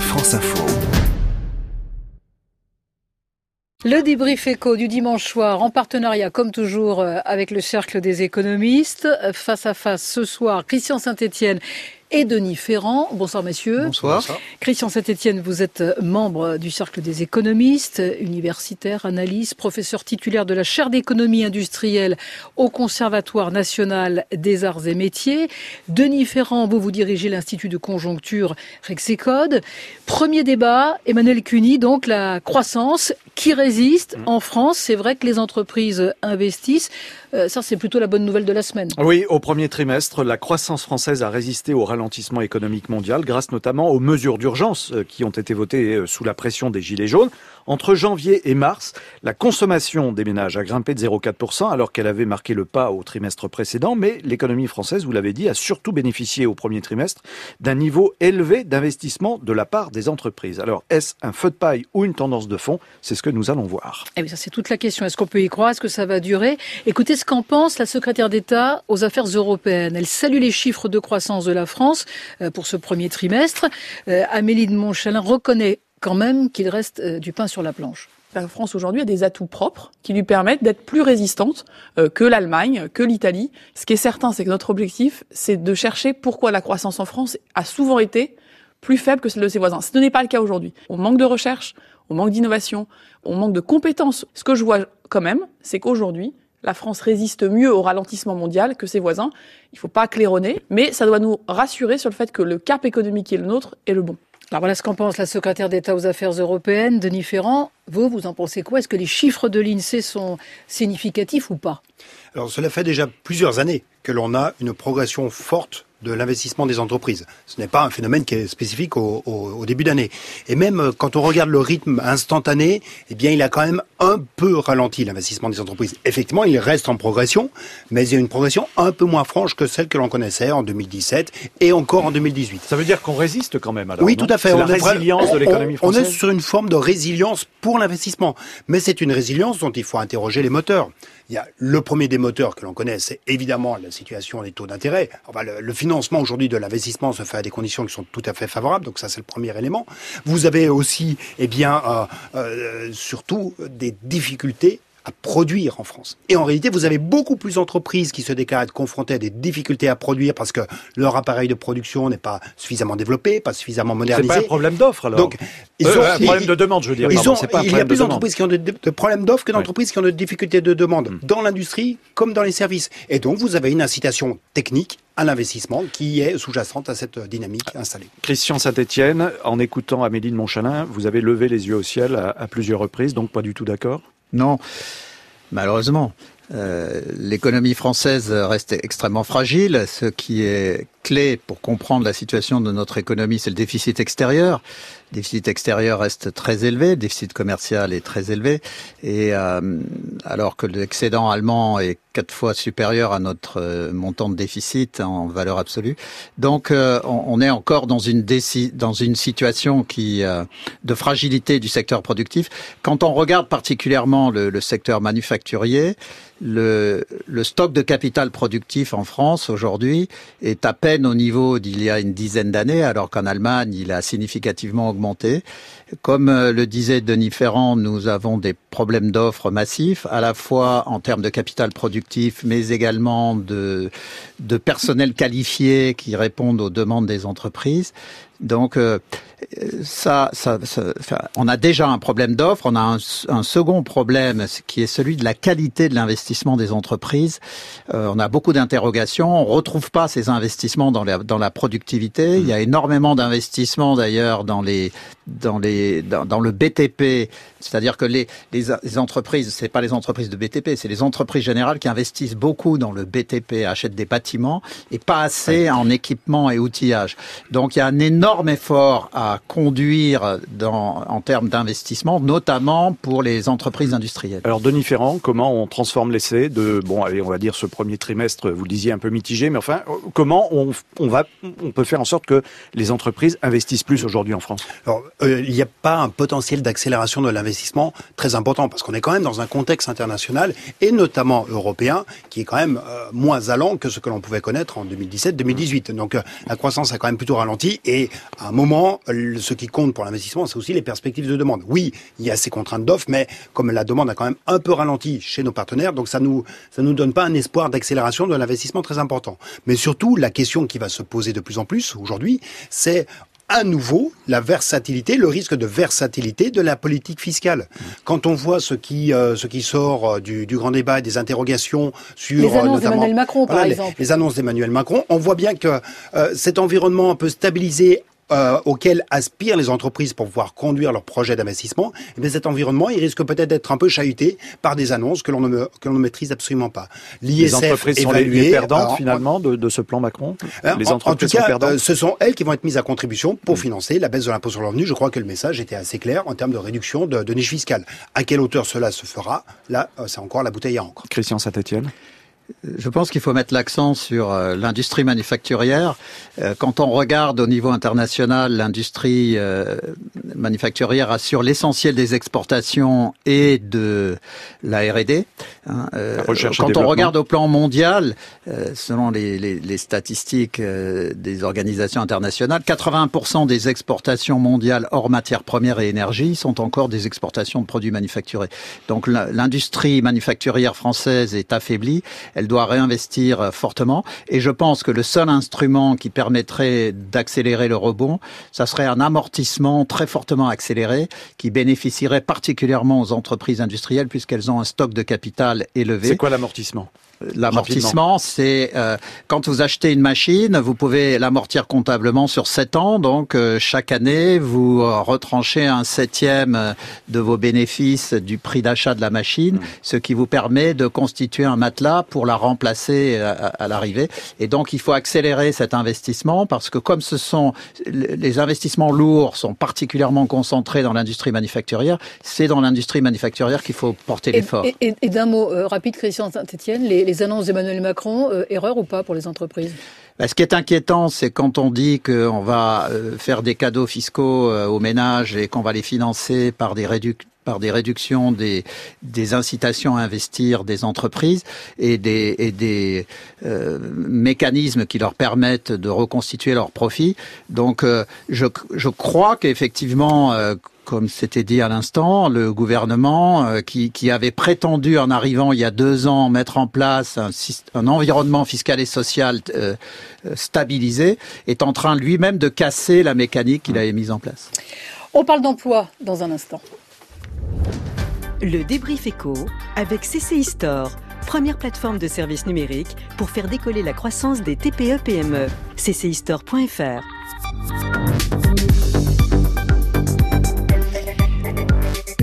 France Info. Le débrief éco du dimanche soir en partenariat comme toujours euh, avec le Cercle des économistes. Face à face ce soir, Christian Saint-Etienne et Denis Ferrand. Bonsoir messieurs. Bonsoir. Christian Saint-Etienne, vous êtes membre du Cercle des économistes, universitaire, analyste, professeur titulaire de la chaire d'économie industrielle au Conservatoire national des arts et métiers. Denis Ferrand, vous vous dirigez l'Institut de conjoncture Rexecode. Premier débat, Emmanuel Cuny, donc la croissance qui résiste mmh. en France. C'est vrai que les entreprises investissent. Euh, ça, c'est plutôt la bonne nouvelle de la semaine. Oui, au premier trimestre, la croissance française a résisté au ralentissement économique mondial grâce notamment aux mesures d'urgence euh, qui ont été votées euh, sous la pression des Gilets jaunes. Entre janvier et mars, la consommation des ménages a grimpé de 0,4% alors qu'elle avait marqué le pas au trimestre précédent, mais l'économie française, vous l'avez dit, a surtout bénéficié au premier trimestre d'un niveau élevé d'investissement de la part des entreprises. Alors, est-ce un feu de paille ou une tendance de fond? C'est ce que nous allons voir. Eh bien, ça c'est toute la question. Est-ce qu'on peut y croire? Est-ce que ça va durer? Écoutez ce qu'en pense la secrétaire d'État aux affaires européennes. Elle salue les chiffres de croissance de la France euh, pour ce premier trimestre. Euh, Amélie de Montchalin reconnaît quand même qu'il reste euh, du pain sur la planche. La France aujourd'hui a des atouts propres qui lui permettent d'être plus résistante euh, que l'Allemagne, que l'Italie. Ce qui est certain, c'est que notre objectif, c'est de chercher pourquoi la croissance en France a souvent été plus faible que celle de ses voisins. Ce n'est pas le cas aujourd'hui. On manque de recherche, on manque d'innovation, on manque de compétences. Ce que je vois quand même, c'est qu'aujourd'hui, la France résiste mieux au ralentissement mondial que ses voisins. Il ne faut pas claironner, mais ça doit nous rassurer sur le fait que le cap économique qui est le nôtre est le bon. Alors voilà ce qu'en pense la secrétaire d'État aux Affaires européennes, Denis Ferrand. Vous, vous en pensez quoi? Est-ce que les chiffres de l'INSEE sont significatifs ou pas? Alors cela fait déjà plusieurs années que l'on a une progression forte de l'investissement des entreprises. Ce n'est pas un phénomène qui est spécifique au, au, au début d'année. Et même euh, quand on regarde le rythme instantané, eh bien, il a quand même un peu ralenti l'investissement des entreprises. Effectivement, il reste en progression, mais il y a une progression un peu moins franche que celle que l'on connaissait en 2017 et encore en 2018. Ça veut dire qu'on résiste quand même alors Oui, tout à fait. on la résilience de l'économie française. On est sur une forme de résilience pour l'investissement, mais c'est une résilience dont il faut interroger les moteurs. Il y a le premier des moteurs que l'on connaît, c'est évidemment la situation des taux d'intérêt. Enfin, le, le, financement aujourd'hui de l'investissement se fait à des conditions qui sont tout à fait favorables, donc ça c'est le premier élément. Vous avez aussi, eh bien, euh, euh, surtout des difficultés à produire en France. Et en réalité, vous avez beaucoup plus d'entreprises qui se déclarent être confrontées à des difficultés à produire parce que leur appareil de production n'est pas suffisamment développé, pas suffisamment modernisé. C'est pas un problème d'offre alors. Donc, ils euh, ont un problème de demande, je veux dire. Ils ont, pas il y a plus d'entreprises qui ont de, de problèmes d'offre que d'entreprises qui ont de difficultés de demande, mmh. dans l'industrie comme dans les services. Et donc, vous avez une incitation technique à l'investissement qui est sous-jacente à cette dynamique installée. Christian Saint-Etienne, en écoutant Amélie de Montchalin, vous avez levé les yeux au ciel à, à plusieurs reprises, donc pas du tout d'accord Non, malheureusement. Euh, l'économie française reste extrêmement fragile. Ce qui est clé pour comprendre la situation de notre économie, c'est le déficit extérieur. Le déficit extérieur reste très élevé, le déficit commercial est très élevé, et euh, alors que l'excédent allemand est quatre fois supérieur à notre euh, montant de déficit en valeur absolue. Donc euh, on, est encore dans une, dans une situation qui de fragilité du secteur productif. Quand on regarde particulièrement le, le secteur manufacturier, le, le, stock de capital productif en France aujourd'hui est à peine au niveau d'il y a une dizaine d'années, alors qu'en Allemagne, il a significativement augmenté. Comme le disait Denis Ferrand, nous avons des problèmes d'offres massifs, à la fois en termes de capital productif, mais également de, de personnel qualifié qui répondent aux demandes des entreprises. Donc euh, ça, ça, ça enfin, on a déjà un problème d'offre. On a un, un, second problème qui est celui de la qualité de l'investissement des entreprises. Euh, on a beaucoup d'interrogations. On retrouve pas ces investissements dans la, dans la productivité. Mmh. Il y a énormément d'investissements d'ailleurs dans les dans les dans, dans le BTP, c'est-à-dire que les, les, les entreprises, c'est pas les entreprises de BTP, c'est les entreprises générales qui investissent beaucoup dans le BTP, achètent des bâtiments et pas assez en équipement et outillage. Donc il y a un énorme effort à conduire dans, en termes d'investissement, notamment pour les entreprises industrielles. Alors Denis Ferrand, comment on transforme l'essai de bon, allez, on va dire ce premier trimestre, vous le disiez un peu mitigé, mais enfin, comment on on va, on peut faire en sorte que les entreprises investissent plus aujourd'hui en France? Alors, euh, il n'y a pas un potentiel d'accélération de l'investissement très important parce qu'on est quand même dans un contexte international et notamment européen qui est quand même euh, moins allant que ce que l'on pouvait connaître en 2017-2018. Donc, euh, la croissance a quand même plutôt ralenti et à un moment, ce qui compte pour l'investissement, c'est aussi les perspectives de demande. Oui, il y a ces contraintes d'offres, mais comme la demande a quand même un peu ralenti chez nos partenaires, donc ça nous ça nous donne pas un espoir d'accélération de l'investissement très important. Mais surtout, la question qui va se poser de plus en plus aujourd'hui, c'est à nouveau la versatilité, le risque de versatilité de la politique fiscale. Quand on voit ce qui euh, ce qui sort euh, du, du, grand débat, des interrogations sur les annonces d'Emmanuel Macron, par exemple, les, annonces d'Emmanuel Macron, on voit bien que euh, cet environnement un peu stabilisé euh, auquel aspirent les entreprises pour pouvoir conduire leurs projets d'investissement, eh cet environnement, il risque peut-être d'être un peu chahuté par des annonces que l'on ne, que l'on ne maîtrise absolument pas. Les entreprises sont les perdantes finalement de, de, ce plan Macron. Euh, les entreprises en, tout cas, euh, ce sont elles qui vont être mises à contribution pour mm. financer la baisse de l'impôt sur le revenu. Je crois que le message était assez clair en termes de réduction de, de niche fiscale. À quelle hauteur cela se fera? Là, c'est encore la bouteille à encre. Christian Saint-Etienne je pense qu'il faut mettre l'accent sur euh, l'industrie manufacturière. Euh, quand on regarde au niveau international, l'industrie euh, manufacturière assure l'essentiel des exportations et de la R&D. Hein, quand on regarde au plan mondial, selon les, les, les statistiques des organisations internationales, 80% des exportations mondiales hors matières premières et énergie sont encore des exportations de produits manufacturés. Donc l'industrie manufacturière française est affaiblie elle doit réinvestir euh, fortement. Et je pense que le seul instrument qui permettrait d'accélérer le rebond, ça serait un amortissement très fortement accéléré qui bénéficierait particulièrement aux entreprises industrielles puisqu'elles ont un stock de capital élevé. C'est quoi l'amortissement? L'amortissement, c'est euh, quand vous achetez une machine, vous pouvez l'amortir comptablement sur 7 ans. Donc euh, chaque année, vous retranchez un septième de vos bénéfices du prix d'achat de la machine, mmh. ce qui vous permet de constituer un matelas pour la remplacer à, à l'arrivée. Et donc il faut accélérer cet investissement parce que comme ce sont les investissements lourds sont particulièrement concentrés dans l'industrie manufacturière, c'est dans l'industrie manufacturière qu'il faut porter l'effort. Et, et, d'un mot euh, rapide, Christian Saint-Etienne, les les annonces d'Emmanuel Macron, euh, erreur ou pas pour les entreprises? Bah, ce qui est inquiétant, c'est quand on dit qu'on va euh, faire des cadeaux fiscaux euh, aux ménages et qu'on va les financer par des réductions par des réductions des, incitations à investir des entreprises et des, mécanismes qui leur permettent de reconstituer leurs profits. Donc je crois qu'effectivement, comme c'était dit à l'instant, le gouvernement euh, qui, qui, avait prétendu en arrivant il y a deux ans mettre en place un, un environnement fiscal et social euh, euh, stabilisé est en train lui-même de casser la mécanique qu'il avait mise en place. On parle d'emploi dans un instant. Le débrief éco avec CCI Store, première plateforme de services numériques pour faire décoller la croissance des TPE-PME. CCIStore.fr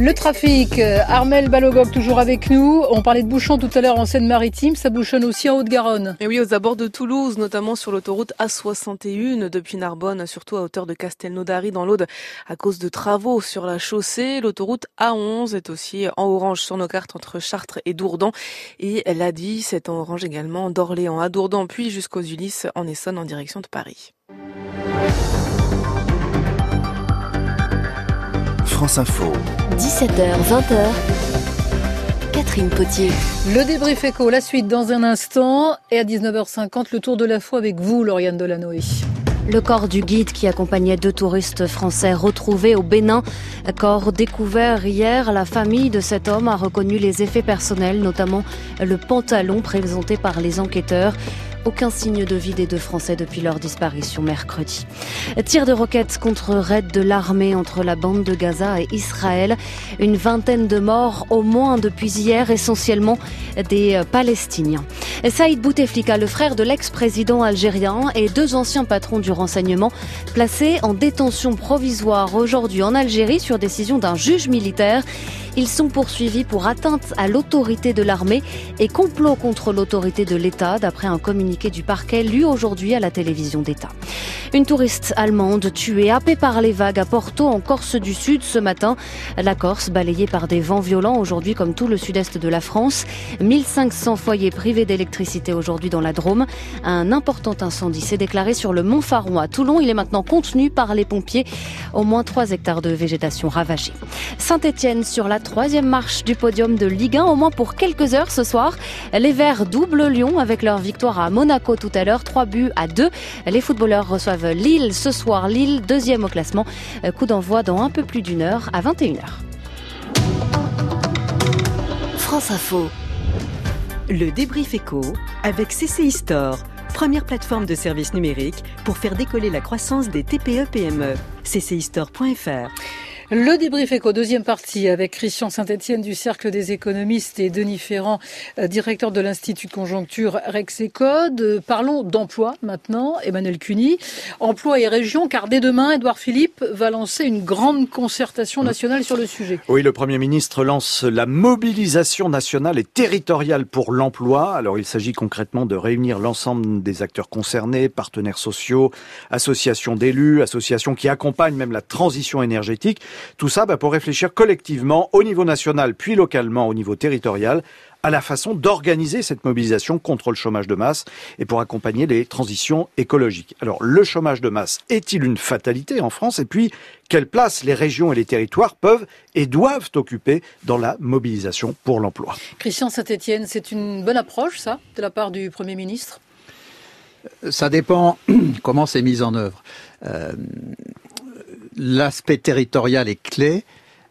Le trafic, euh, Armel Balogog toujours avec nous. On parlait de bouchons tout à l'heure en Seine-Maritime, ça bouchonne aussi en Haute-Garonne. Et oui, aux abords de Toulouse, notamment sur l'autoroute A61 depuis Narbonne, surtout à hauteur de Castelnaudary dans l'Aude, à cause de travaux sur la chaussée. L'autoroute A11 est aussi en orange sur nos cartes entre Chartres et Dourdan. Et elle a dit, c'est en orange également d'Orléans à Dourdan, puis jusqu'aux Ulysses en Essonne en direction de Paris. France Info. 17h, 20h. Catherine Potier. Le débrief éco, la suite dans un instant. Et à 19h50, le tour de la foi avec vous, Lauriane Delanoë. Le corps du guide qui accompagnait deux touristes français retrouvés au Bénin. Corps découvert hier, la famille de cet homme a reconnu les effets personnels, notamment le pantalon présenté par les enquêteurs. Aucun signe de vie des deux Français depuis leur disparition mercredi. Tir de roquettes contre raid de l'armée entre la bande de Gaza et Israël. Une vingtaine de morts au moins depuis hier, essentiellement des Palestiniens. Saïd Bouteflika, le frère de l'ex-président algérien et deux anciens patrons du renseignement, placés en détention provisoire aujourd'hui en Algérie sur décision d'un juge militaire. Ils sont poursuivis pour atteinte à l'autorité de l'armée et complot contre l'autorité de l'État, d'après un communiqué du parquet lu aujourd'hui à la télévision d'État. Une touriste allemande tuée, happée par les vagues à Porto, en Corse du Sud, ce matin. La Corse, balayée par des vents violents aujourd'hui, comme tout le sud-est de la France. 1500 foyers privés d'électricité aujourd'hui dans la Drôme. Un important incendie s'est déclaré sur le Mont Faron à Toulon. Il est maintenant contenu par les pompiers. Au moins 3 hectares de végétation ravagée. Saint-Etienne sur la troisième marche du podium de Ligue 1, au moins pour quelques heures ce soir. Les Verts double Lyon avec leur victoire à Monaco tout à l'heure, 3 buts à 2. Les footballeurs reçoivent Lille ce soir. Lille, deuxième au classement. Coup d'envoi dans un peu plus d'une heure à 21h. France Info. Le débrief éco avec CCI Store, première plateforme de services numériques pour faire décoller la croissance des TPE-PME. CCIStore.fr. Le débrief éco, deuxième partie, avec Christian Saint-Etienne du Cercle des économistes et Denis Ferrand, euh, directeur de l'Institut de conjoncture Rexecode. Parlons d'emploi maintenant, Emmanuel Cuny. Emploi et région, car dès demain, Edouard Philippe va lancer une grande concertation nationale sur le sujet. Oui, le Premier ministre lance la mobilisation nationale et territoriale pour l'emploi. Alors il s'agit concrètement de réunir l'ensemble des acteurs concernés, partenaires sociaux, associations d'élus, associations qui accompagnent même la transition énergétique. Tout ça bah, pour réfléchir collectivement au niveau national puis localement au niveau territorial à la façon d'organiser cette mobilisation contre le chômage de masse et pour accompagner les transitions écologiques. Alors, le chômage de masse est-il une fatalité en France Et puis, quelle place les régions et les territoires peuvent et doivent occuper dans la mobilisation pour l'emploi? Christian Saint-Etienne, c'est une bonne approche, ça, de la part du Premier ministre? Ça dépend comment c'est mis en œuvre. Euh, l'aspect territorial est clé.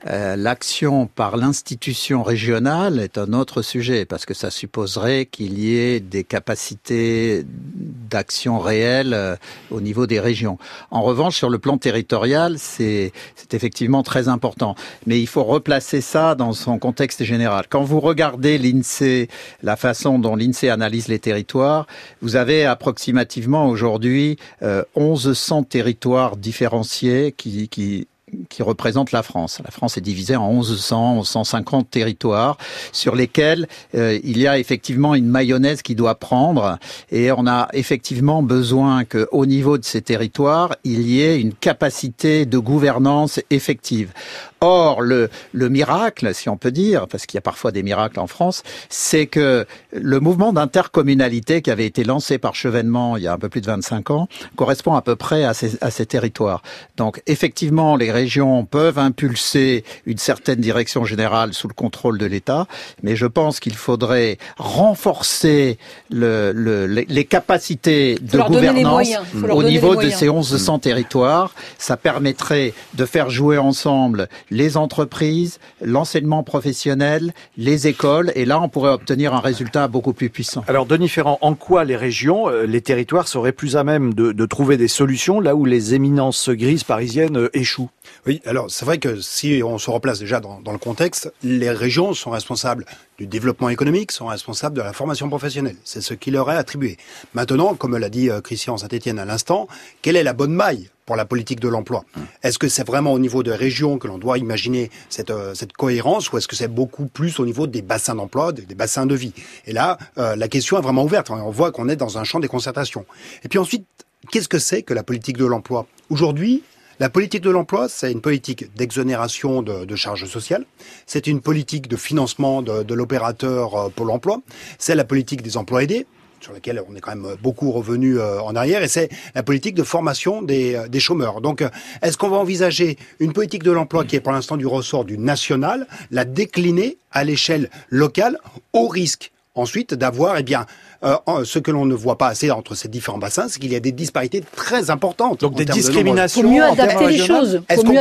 Euh, l'action par l'institution régionale est un autre sujet parce que ça supposerait qu'il y ait des capacités d'action réelle euh, au niveau des régions. En revanche, sur le plan territorial, c'est effectivement très important. Mais il faut replacer ça dans son contexte général. Quand vous regardez l'INSEE, la façon dont l'INSEE analyse les territoires, vous avez approximativement aujourd'hui euh, 1100 territoires différenciés qui, qui qui représente la France. La France est divisée en 1100, 1150 territoires sur lesquels euh, il y a effectivement une mayonnaise qui doit prendre et on a effectivement besoin qu'au niveau de ces territoires, il y ait une capacité de gouvernance effective. Or, le, le miracle, si on peut dire, parce qu'il y a parfois des miracles en France, c'est que le mouvement d'intercommunalité qui avait été lancé par Chevènement il y a un peu plus de 25 ans correspond à peu près à ces, à ces territoires. Donc, effectivement, les régions peuvent impulser une certaine direction générale sous le contrôle de l'État, mais je pense qu'il faudrait renforcer le, le, les capacités de gouvernance au niveau de ces 1100 territoires. Ça permettrait de faire jouer ensemble les entreprises, l'enseignement professionnel, les écoles, et là on pourrait obtenir un résultat beaucoup plus puissant. Alors Denis Ferrand, en quoi les régions, euh, les territoires seraient plus à même de, de trouver des solutions là où les éminences grises parisiennes euh, échouent? Oui, alors c'est vrai que si on se replace déjà dans, le contexte, les régions sont responsables du développement économique, sont responsables de la formation professionnelle. C'est ce qui leur est attribué. Maintenant, comme l'a dit euh, Christian Saint-Etienne à l'instant, quelle est la bonne maille pour la politique de l'emploi? Est-ce que c'est vraiment au niveau des régions que l'on doit imaginer cette, euh, cette cohérence ou est-ce que c'est beaucoup plus au niveau des bassins d'emploi, des, des, bassins de vie? Et là, euh, la question est vraiment ouverte. On voit qu'on est dans un champ des concertations. Et puis ensuite, qu'est-ce que c'est que la politique de l'emploi? Aujourd'hui, la politique de l'emploi, c'est une politique d'exonération de, charges sociales, c'est une politique de financement de, l'opérateur euh, Pôle emploi, c'est la politique des emplois aidés, sur laquelle on est quand même beaucoup revenu euh, en arrière, et c'est la politique de formation des, des chômeurs. Donc, est-ce qu'on va envisager une politique de l'emploi qui est pour l'instant du ressort du national, la décliner à l'échelle locale, au risque ensuite d'avoir, eh bien, euh, ce que l'on ne voit pas assez entre ces différents bassins, c'est qu'il y a des disparités très importantes. Donc des discriminations. Pour mieux adapter les choses. Est-ce qu'on peut,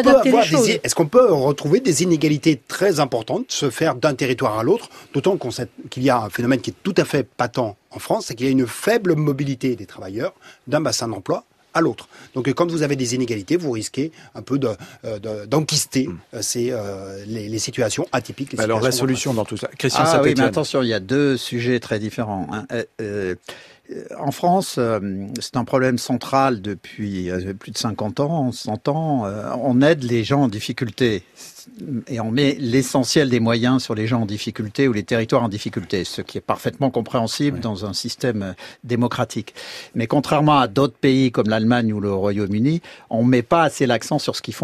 est qu peut, retrouver des inégalités très importantes se faire d'un territoire à l'autre, d'autant qu'il y a un phénomène qui est tout à fait patent en France, c'est qu'il y a une faible mobilité des travailleurs d'un bassin d'emploi à l'autre. Donc quand vous avez des inégalités, vous risquez un peu d'enquister de, de, mm. ces, euh, les, les, situations atypiques. Les Alors situations la solution dans tout ça, Christian ah, oui, mais attention, il y a deux sujets très différents. Hein. Euh, euh, en France, c'est un problème central depuis plus de 50 ans, 100 ans. On aide les gens en difficulté et on met l'essentiel des moyens sur les gens en difficulté ou les territoires en difficulté, ce qui est parfaitement compréhensible dans un système démocratique. Mais contrairement à d'autres pays comme l'Allemagne ou le Royaume-Uni, on met pas assez l'accent sur ce qui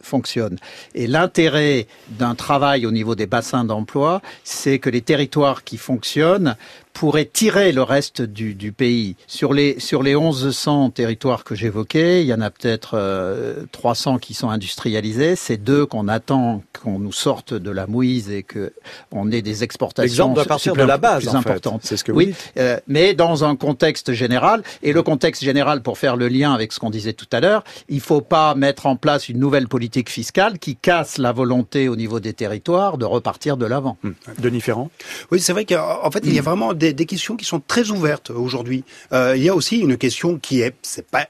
fonctionne. Et l'intérêt d'un travail au niveau des bassins d'emploi, c'est que les territoires qui fonctionnent pourrait tirer le reste du, du, pays. Sur les, sur les 1100 territoires que j'évoquais, il y en a peut-être 300 euh, qui sont industrialisés. C'est deux qu'on attend qu'on nous sorte de la mouise et que on ait des exportations L'exemple doit partir de la base, plus importantes. C'est ce que oui, euh, mais dans un contexte général. Et le contexte général, pour faire le lien avec ce qu'on disait tout à l'heure, il faut pas mettre en place une nouvelle politique fiscale qui casse la volonté au niveau des territoires de repartir de l'avant. Hum. Denis Ferrand? Oui, c'est vrai qu'en fait, il y a vraiment des, des, questions qui sont très ouvertes aujourd'hui. Euh, il y a aussi une question qui est, c'est pas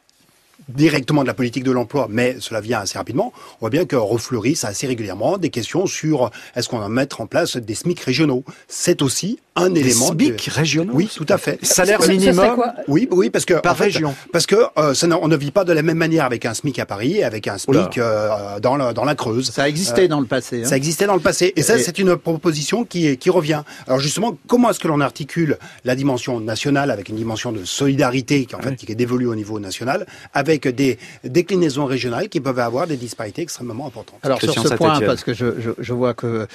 directement de la politique de l'emploi, mais cela vient assez rapidement. On voit bien que refleurissent assez régulièrement des questions sur est-ce qu'on va mettre en place des SMIC régionaux. C'est aussi un des élément. SMIC régionaux Oui, tout à fait. Salaire minimum Oui, oui, parce que par région. Parce que euh, ça, on ne vit pas de la même manière avec un SMIC à Paris et avec un SMIC euh, dans, la, dans la Creuse. Ça existait euh, dans le passé. Hein. Ça existait dans le passé, et ça, c'est une proposition qui qui revient. Alors justement, comment est-ce que l'on articule la dimension nationale avec une dimension de solidarité qui en fait qui est dévolue au niveau national, avec des déclinaisons régionales qui peuvent avoir des disparités extrêmement importantes. Alors sur ce point, parce que je, je, je, vois que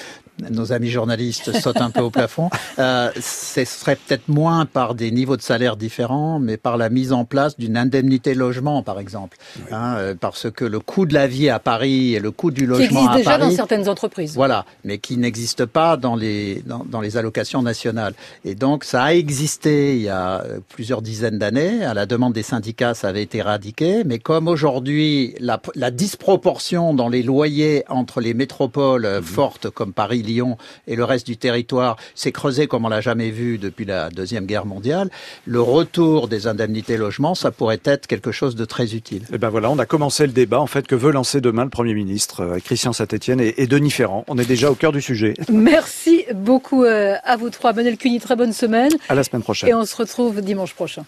nos amis journalistes sautent un peu au plafond, euh, ce serait peut-être moins par des niveaux de salaire différents, mais par la mise en place d'une indemnité logement, par exemple. Hein, euh, parce que le coût de la vie à Paris et le coût du logement qui existe déjà dans certaines entreprises. Voilà, mais qui n'existe pas dans les, dans, dans les allocations nationales. Et donc ça a existé il y a plusieurs dizaines d'années. À la demande des syndicats, ça avait été éradiqué. Mais comme aujourd'hui la, la, disproportion dans les loyers entre les métropoles mmh. fortes comme Paris, Lyon et le reste du territoire s'est creusée comme on l'a jamais vu depuis la Deuxième Guerre mondiale, le retour des indemnités logement, ça pourrait être quelque chose de très utile. Et eh ben voilà, on a commencé le débat en fait que veut lancer demain le Premier ministre, euh, Christian Saint-Etienne et, et, Denis Ferrand? On est déjà au cœur du sujet. Merci beaucoup euh, à vous trois. Benel Cuny, très bonne semaine. À la semaine prochaine. Et on se retrouve dimanche prochain.